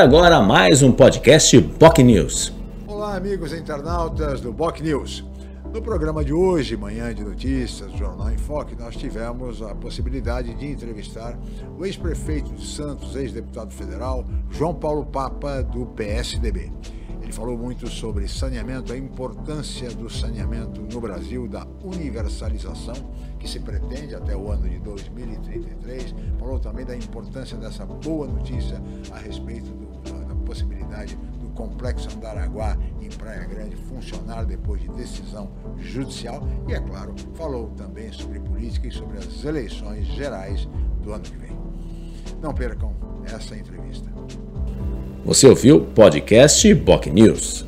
Agora mais um podcast Boc News. Olá, amigos internautas do Boc News. No programa de hoje, Manhã de Notícias, Jornal em Foque, nós tivemos a possibilidade de entrevistar o ex-prefeito de Santos, ex-deputado federal, João Paulo Papa, do PSDB. Ele falou muito sobre saneamento, a importância do saneamento no Brasil, da universalização que se pretende até o ano de 2033. Falou também da importância dessa boa notícia a respeito do complexo Andaraguá em Praia Grande funcionar depois de decisão judicial e, é claro, falou também sobre política e sobre as eleições gerais do ano que vem. Não percam essa entrevista. Você ouviu podcast Boc News.